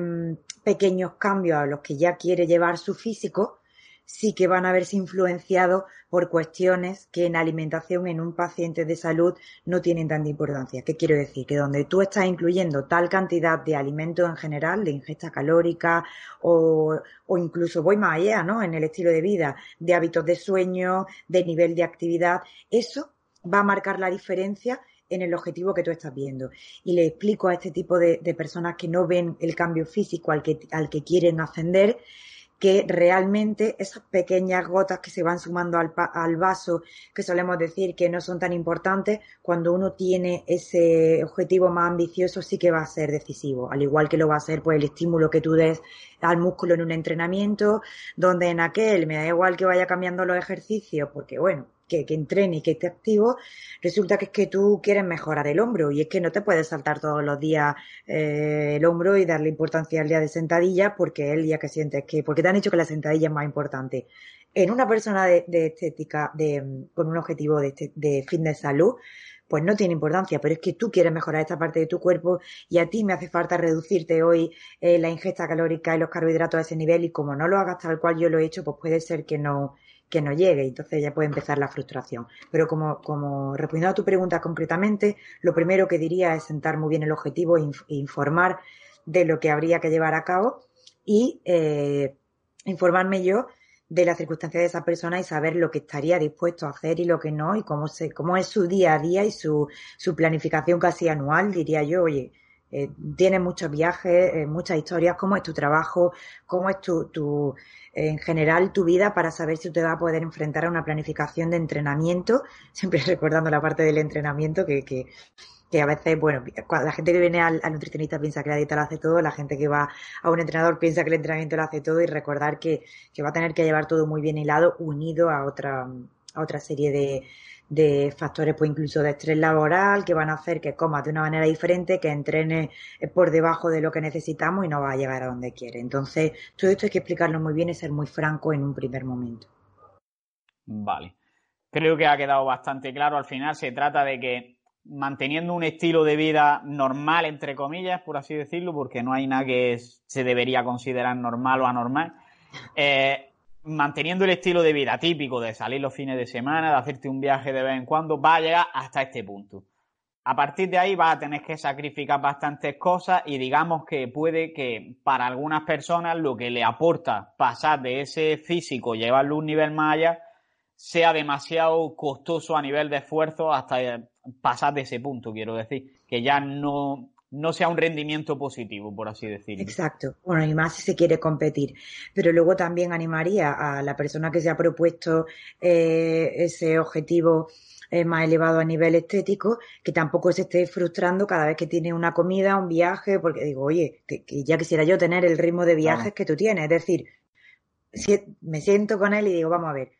pequeños cambios a los que ya quiere llevar su físico, sí que van a verse influenciados por cuestiones que en alimentación en un paciente de salud no tienen tanta importancia. ¿Qué quiero decir? Que donde tú estás incluyendo tal cantidad de alimentos en general, de ingesta calórica o, o incluso voy más allá, ¿no? En el estilo de vida, de hábitos de sueño, de nivel de actividad, eso va a marcar la diferencia en el objetivo que tú estás viendo. Y le explico a este tipo de, de personas que no ven el cambio físico al que, al que quieren ascender, que realmente esas pequeñas gotas que se van sumando al, al, vaso, que solemos decir que no son tan importantes, cuando uno tiene ese objetivo más ambicioso sí que va a ser decisivo, al igual que lo va a ser pues el estímulo que tú des al músculo en un entrenamiento, donde en aquel me da igual que vaya cambiando los ejercicios, porque bueno, que, que, entrene y que esté activo, resulta que es que tú quieres mejorar el hombro y es que no te puedes saltar todos los días eh, el hombro y darle importancia al día de sentadilla porque el día que sientes que, porque te han dicho que la sentadilla es más importante. En una persona de, de estética, de, con un objetivo de, este, de de salud, pues no tiene importancia, pero es que tú quieres mejorar esta parte de tu cuerpo y a ti me hace falta reducirte hoy eh, la ingesta calórica y los carbohidratos a ese nivel y como no lo hagas tal cual yo lo he hecho, pues puede ser que no, que no llegue, entonces ya puede empezar la frustración. Pero como, como respondiendo a tu pregunta concretamente, lo primero que diría es sentar muy bien el objetivo e informar de lo que habría que llevar a cabo y eh, informarme yo de las circunstancias de esa persona y saber lo que estaría dispuesto a hacer y lo que no y cómo se, cómo es su día a día y su, su planificación casi anual, diría yo, oye, eh, tienes muchos viajes, eh, muchas historias, cómo es tu trabajo, cómo es tu, tu en general tu vida para saber si te va a poder enfrentar a una planificación de entrenamiento, siempre recordando la parte del entrenamiento que, que, que a veces, bueno, cuando la gente que viene al, al, nutricionista piensa que la dieta lo hace todo, la gente que va a un entrenador piensa que el entrenamiento lo hace todo y recordar que, que va a tener que llevar todo muy bien hilado, unido a otra, a otra serie de, de factores, pues incluso de estrés laboral, que van a hacer que comas de una manera diferente, que entrenes por debajo de lo que necesitamos y no va a llegar a donde quiere. Entonces, todo esto hay que explicarlo muy bien y ser muy franco en un primer momento. Vale. Creo que ha quedado bastante claro. Al final se trata de que manteniendo un estilo de vida normal, entre comillas, por así decirlo, porque no hay nada que se debería considerar normal o anormal, eh, manteniendo el estilo de vida típico de salir los fines de semana, de hacerte un viaje de vez en cuando, va a llegar hasta este punto. A partir de ahí vas a tener que sacrificar bastantes cosas y digamos que puede que para algunas personas lo que le aporta pasar de ese físico, llevarlo un nivel más allá, sea demasiado costoso a nivel de esfuerzo hasta pasar de ese punto, quiero decir, que ya no, no sea un rendimiento positivo, por así decirlo. Exacto. Bueno, y más si se quiere competir. Pero luego también animaría a la persona que se ha propuesto eh, ese objetivo eh, más elevado a nivel estético, que tampoco se esté frustrando cada vez que tiene una comida, un viaje, porque digo, oye, que, que ya quisiera yo tener el ritmo de viajes que tú tienes. Es decir, si me siento con él y digo, vamos a ver,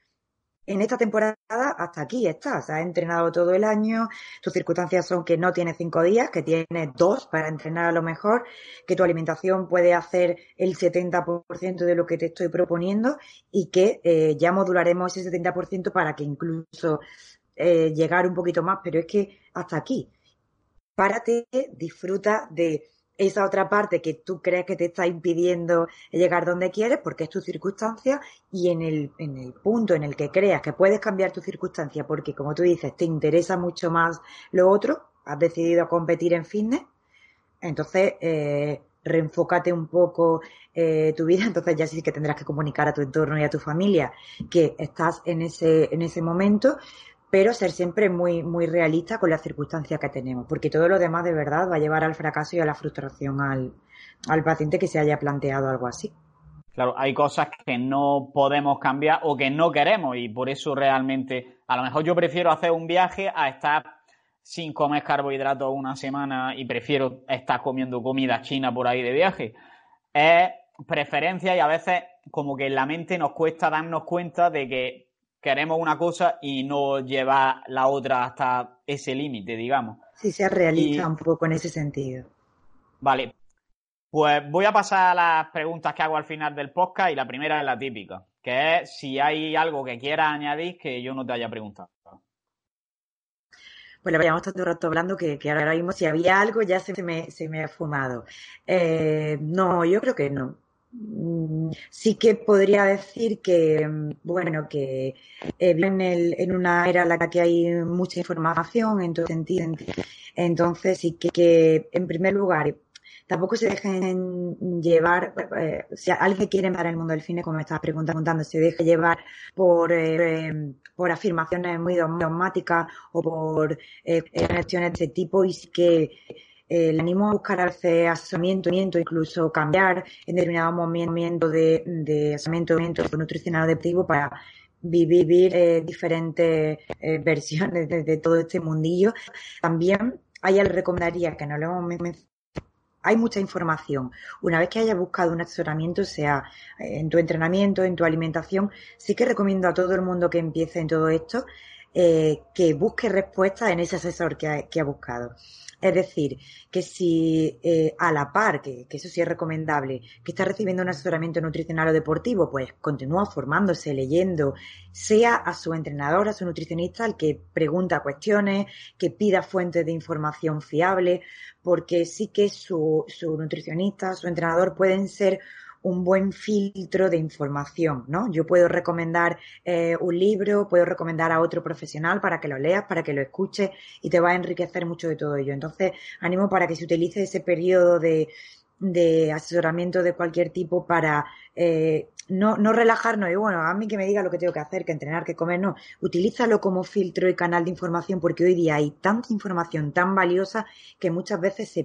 en esta temporada hasta aquí estás, has entrenado todo el año, tus circunstancias son que no tienes cinco días, que tienes dos para entrenar a lo mejor, que tu alimentación puede hacer el 70% de lo que te estoy proponiendo y que eh, ya modularemos ese 70% para que incluso eh, llegar un poquito más, pero es que hasta aquí. Párate, disfruta de esa otra parte que tú crees que te está impidiendo llegar donde quieres porque es tu circunstancia y en el, en el punto en el que creas que puedes cambiar tu circunstancia porque como tú dices te interesa mucho más lo otro, has decidido competir en fitness, entonces eh, reenfócate un poco eh, tu vida, entonces ya sí que tendrás que comunicar a tu entorno y a tu familia que estás en ese, en ese momento, pero ser siempre muy, muy realista con las circunstancias que tenemos, porque todo lo demás de verdad va a llevar al fracaso y a la frustración al, al paciente que se haya planteado algo así. Claro, hay cosas que no podemos cambiar o que no queremos y por eso realmente, a lo mejor yo prefiero hacer un viaje a estar sin comer carbohidratos una semana y prefiero estar comiendo comida china por ahí de viaje. Es preferencia y a veces como que en la mente nos cuesta darnos cuenta de que queremos una cosa y no llevar la otra hasta ese límite, digamos. Sí, sea realista un poco en ese sentido. Vale, pues voy a pasar a las preguntas que hago al final del podcast y la primera es la típica, que es si hay algo que quieras añadir que yo no te haya preguntado. Pues le llevamos tanto rato hablando que, ahora mismo si había algo ya se me, se me ha fumado. Eh, no, yo creo que no. Mm, sí que podría decir que, bueno, que eh, en, en, una era en la que hay mucha información en todo sentido. Entonces sí que, que en primer lugar, tampoco se dejen llevar, eh, si alguien quiere entrar en el mundo del cine, como me estabas preguntando, se deje llevar por, eh, por afirmaciones muy dogmáticas o por eh, cuestiones de ese tipo y sí que eh, le animo a buscar a veces asesoramiento, incluso cambiar en determinado momento de, de asesoramiento nutricional adaptivo para vivir eh, diferentes eh, versiones de, todo este mundillo. También a ella le recomendaría, que no lo hemos mencionado, hay mucha información. Una vez que hayas buscado un asesoramiento, sea eh, en tu entrenamiento, en tu alimentación, sí que recomiendo a todo el mundo que empiece en todo esto que busque respuestas en ese asesor que ha, buscado. Es decir, que si eh, a la par, que, eso sí es recomendable, que está recibiendo un asesoramiento nutricional o deportivo, pues continúa formándose, leyendo, sea a su entrenador, a su nutricionista, al que pregunta cuestiones, que pida fuentes de información fiable, porque sí que su nutricionista, su entrenador pueden ser un buen filtro de información, ¿no? Yo puedo recomendar eh, un libro, puedo recomendar a otro profesional para que lo leas, para que lo escuches y te va a enriquecer mucho de todo ello. Entonces, animo para que se utilice ese periodo de, asesoramiento de cualquier tipo para eh, no, no relajarnos y bueno, a mí que me diga lo que tengo que hacer, que entrenar, que comer, no. Utilízalo como filtro y canal de información porque hoy día hay tanta información tan valiosa que muchas veces se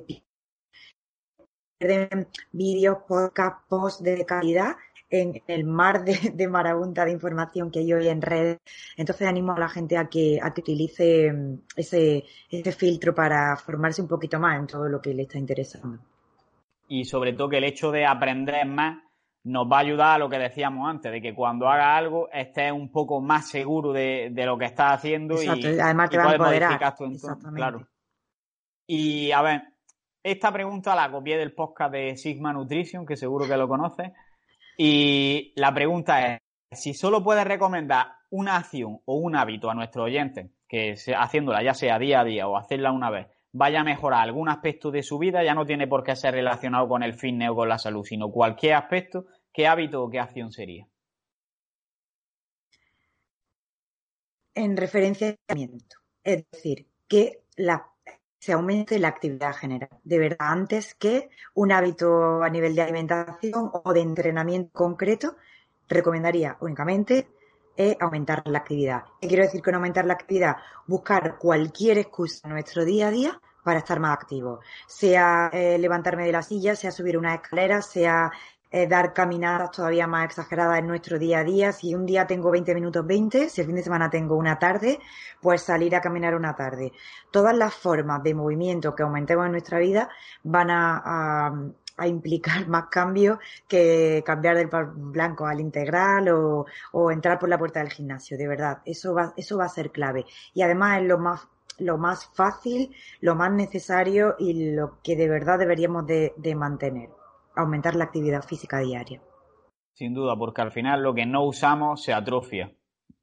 pierden vídeos, podcast, posts de calidad en el mar de, de, marabunta de información que hay hoy en redes. Entonces animo a la gente a que, a que utilice mm, ese, ese filtro para formarse un poquito más en todo lo que le está interesando. Y sobre todo que el hecho de aprender más nos va a ayudar a lo que decíamos antes, de que cuando haga algo estés un poco más seguro de, de lo que estás haciendo y, además te va a empoderar. Claro. Y a ver, esta pregunta la copié del podcast de Sigma Nutrition, que seguro que lo conoces. Y la pregunta es, si solo puedes recomendar una acción o un hábito a nuestros oyentes, que haciéndola ya sea día a día o hacerla una vez, vaya a mejorar algún aspecto de su vida, ya no tiene por qué ser relacionado con el fitness o con la salud, sino cualquier aspecto, ¿qué hábito o qué acción sería? En referencia al es decir, que la se aumente la actividad general. De verdad, antes que un hábito a nivel de alimentación o de entrenamiento concreto, recomendaría únicamente eh, aumentar la actividad. ¿Qué quiero decir con aumentar la actividad? Buscar cualquier excusa en nuestro día a día para estar más activo. Sea eh, levantarme de la silla, sea subir una escalera, sea eh, dar caminadas todavía más exageradas en nuestro día a día. Si un día tengo 20 minutos 20, si el fin de semana tengo una tarde, pues salir a caminar una tarde. Todas las formas de movimiento que aumentemos en nuestra vida van a, a, implicar más cambios que cambiar del blanco al integral o, o, entrar por la puerta del gimnasio. De verdad, eso va, eso va a ser clave. Y además es lo más lo más fácil, lo más necesario y lo que de verdad deberíamos de mantener aumentar la actividad física diaria. Sin duda, porque al final lo que no usamos se atrofia.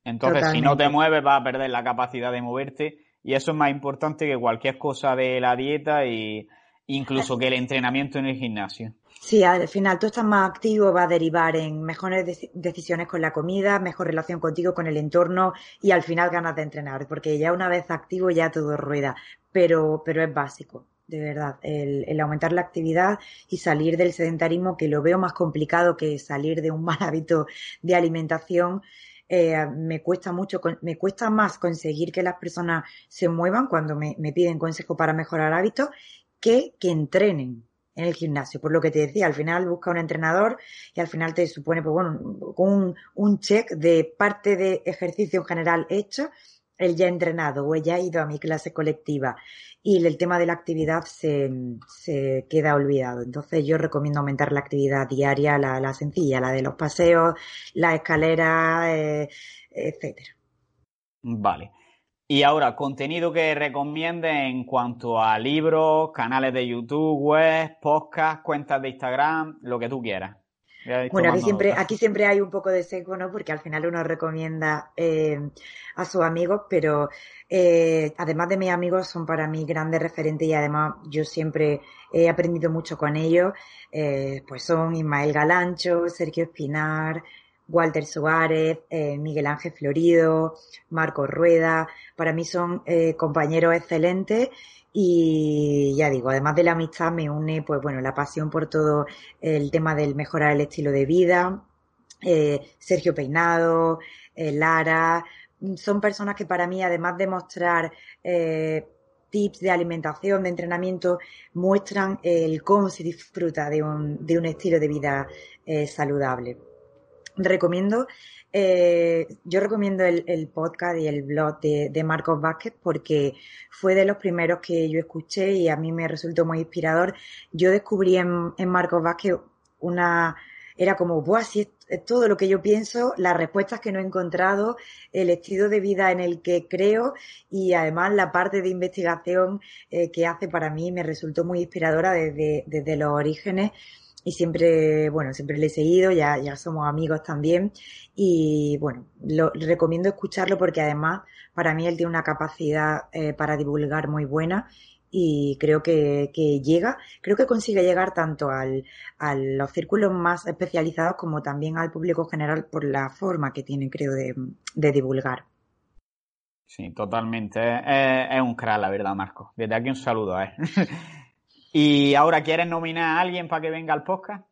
Entonces, si no te mueves, vas a perder la capacidad de moverte y eso es más importante que cualquier cosa de la dieta e incluso que el entrenamiento en el gimnasio. Sí, al final tú estás más activo, va a derivar en mejores decisiones con la comida, mejor relación contigo, con el entorno y al final ganas de entrenar, porque ya una vez activo ya todo rueda, pero, pero es básico de verdad, el, aumentar la actividad y salir del sedentarismo, que lo veo más complicado que salir de un mal hábito de alimentación. Eh, me cuesta mucho, me cuesta más conseguir que las personas se muevan cuando me, me piden consejo para mejorar hábitos que que entrenen en el gimnasio. Por lo que te decía, al final busca un entrenador y al final te supone, pues bueno, un, un check de parte de ejercicio en general hecho, el ya entrenado o ella ha ido a mi clase colectiva y el tema de la actividad se, se queda olvidado. Entonces yo recomiendo aumentar la actividad diaria, la, la sencilla, la de los paseos, la escalera, eh, etcétera. Vale. Y ahora, contenido que recomiende en cuanto a libros, canales de YouTube, web, podcast, cuentas de Instagram, lo que tú quieras. Bueno, aquí siempre, aquí siempre hay un poco de seco, ¿no? Porque al final uno recomienda eh, a sus amigos, pero eh, además de mis amigos son para mí grandes referentes y además yo siempre he aprendido mucho con ellos. Eh, pues son Ismael Galancho, Sergio Espinar, Walter Suárez, eh, Miguel Ángel Florido, Marco Rueda, para mí son eh, compañeros excelentes y ya digo, además de la amistad me une pues bueno, la pasión por todo el tema del mejorar el estilo de vida, eh, Sergio Peinado, Lara, son personas que para mí además de mostrar tips de alimentación, de entrenamiento, muestran el cómo se disfruta de un, de un estilo de vida saludable. Recomiendo, eh, yo recomiendo el, podcast y el blog de, Marcos Vázquez porque fue de los primeros que yo escuché y a mí me resultó muy inspirador. Yo descubrí en, Marcos Vázquez una, era como, Buah, si es, todo lo que yo pienso, las respuestas que no he encontrado, el estilo de vida en el que creo y además la parte de investigación eh, que hace para mí me resultó muy inspiradora desde, desde los orígenes y siempre, bueno, siempre le he seguido, ya, ya somos amigos también y bueno, lo recomiendo escucharlo porque además para mí él tiene una capacidad eh, para divulgar muy buena y creo que, que, llega, creo que consigue llegar tanto al, a los círculos más especializados como también al público general por la forma que tiene, creo, de, de divulgar. Sí, totalmente. Es, un crack, la verdad, Marco. Desde aquí un saludo. ¿eh? ¿Y ahora quieres nominar a alguien para que venga al podcast?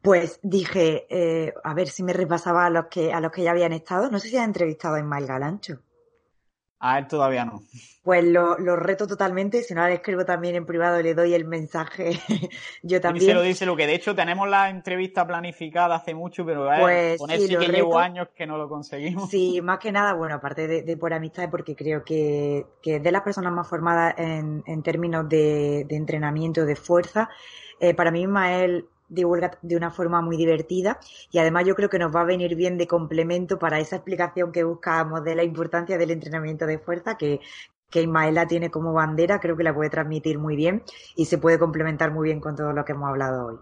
Pues dije, eh, a ver si me repasaba a los que a los que ya habían estado. No sé si has entrevistado a Ismael Galancho. A él todavía no. Pues lo, lo reto totalmente. Si no, le escribo también en privado, le doy el mensaje. Yo también. Díselo, díselo, que de hecho tenemos la entrevista planificada hace mucho, pero eh, pues, con él sí, que llevo años que no lo conseguimos. Sí, más que nada, bueno, aparte de, por amistad, porque creo que, que es de las personas más formadas en, en términos de, de entrenamiento, de fuerza. Eh, para mí, Ismael divulga de una forma muy divertida y además yo creo que nos va a venir bien de complemento para esa explicación que buscábamos de la importancia del entrenamiento de fuerza que, que Ismaela tiene como bandera, creo que la puede transmitir muy bien y se puede complementar muy bien con todo lo que hemos hablado hoy.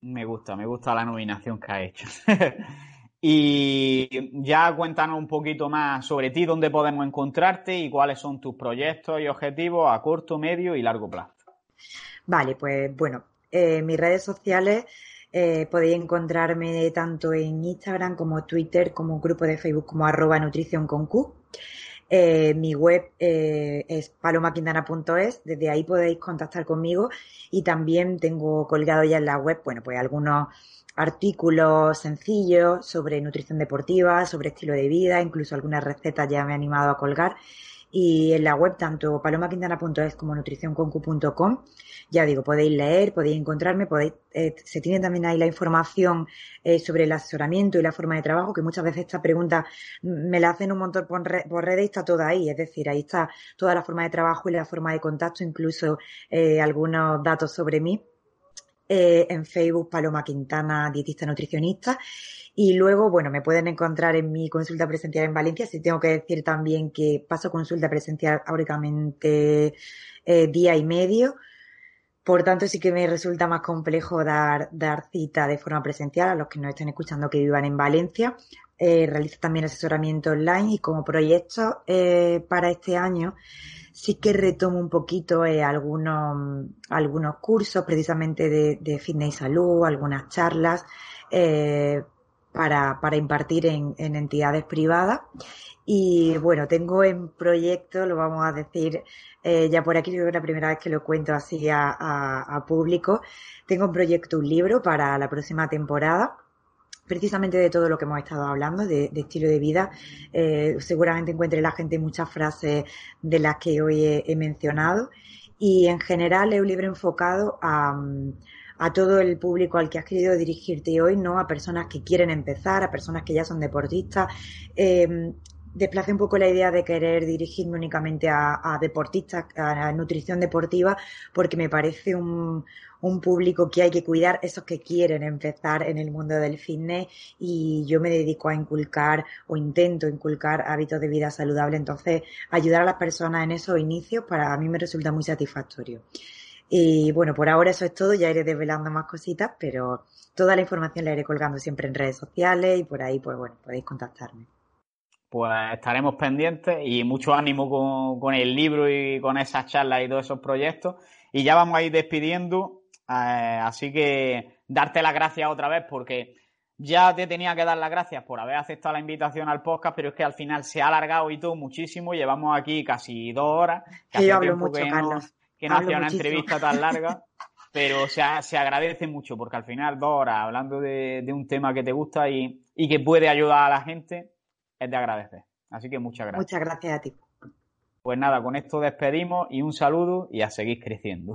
Me gusta, me gusta la nominación que ha hecho. y ya cuéntanos un poquito más sobre ti, dónde podemos encontrarte y cuáles son tus proyectos y objetivos a corto, medio y largo plazo. Vale, pues bueno, eh, mis redes sociales eh, podéis encontrarme tanto en Instagram como Twitter, como grupo de Facebook como arroba nutrición con Q. Eh, mi web eh, es palomaquindana.es, desde ahí podéis contactar conmigo. Y también tengo colgado ya en la web, bueno, pues algunos artículos sencillos sobre nutrición deportiva, sobre estilo de vida, incluso algunas recetas ya me he animado a colgar. Y en la web tanto palomaquintana.es como nutricionconcu.com ya digo, podéis leer, podéis encontrarme, podéis, eh, se tiene también ahí la información eh, sobre el asesoramiento y la forma de trabajo, que muchas veces esta pregunta me la hacen un montón por, redes y está toda ahí, es decir, ahí está toda la forma de trabajo y la forma de contacto, incluso eh, algunos datos sobre mí. en Facebook, Paloma Quintana, dietista nutricionista. Y luego, bueno, me pueden encontrar en mi consulta presencial en Valencia. Si tengo que decir también que paso consulta presencial únicamente día y medio. Por tanto, sí que me resulta más complejo dar, dar cita de forma presencial a los que nos estén escuchando que vivan en Valencia. Eh, realizo también asesoramiento online y como proyecto eh, para este año sí que retomo un poquito eh, algunos, algunos cursos precisamente de, fitness y salud, algunas charlas, para, impartir en, en entidades privadas. Y bueno, tengo en proyecto, lo vamos a decir eh, ya por aquí, creo que es la primera vez que lo cuento así a, público. Tengo en proyecto un libro para la próxima temporada precisamente de todo lo que hemos estado hablando, de, estilo de vida. Eh, seguramente encuentre la gente muchas frases de las que hoy he, mencionado. Y en general es un libro enfocado a, a todo el público al que has querido dirigirte hoy, ¿no? A personas que quieren empezar, a personas que ya son deportistas. Eh, desplacé un poco la idea de querer dirigirme únicamente a, deportistas, a, nutrición deportiva, porque me parece un, un, público que hay que cuidar, esos que quieren empezar en el mundo del fitness y yo me dedico a inculcar o intento inculcar hábitos de vida saludable, entonces ayudar a las personas en esos inicios para mí me resulta muy satisfactorio. Y bueno, por ahora eso es todo, ya iré desvelando más cositas, pero toda la información la iré colgando siempre en redes sociales y por ahí, pues bueno, podéis contactarme pues estaremos pendientes y mucho ánimo con, el libro y con esas charlas y todos esos proyectos. Y ya vamos a ir despidiendo, eh, así que darte las gracias otra vez porque ya te tenía que dar las gracias por haber aceptado la invitación al podcast, pero es que al final se ha alargado y todo muchísimo. Llevamos aquí casi dos horas. Que yo hablo mucho, que Carlos. Que no hacía una entrevista tan larga. pero se, se, agradece mucho porque al final dos horas hablando de, un tema que te gusta y, y que puede ayudar a la gente, es de agradecer. Así que muchas gracias. Muchas gracias a ti. Pues nada, con esto despedimos y un saludo y a seguir creciendo.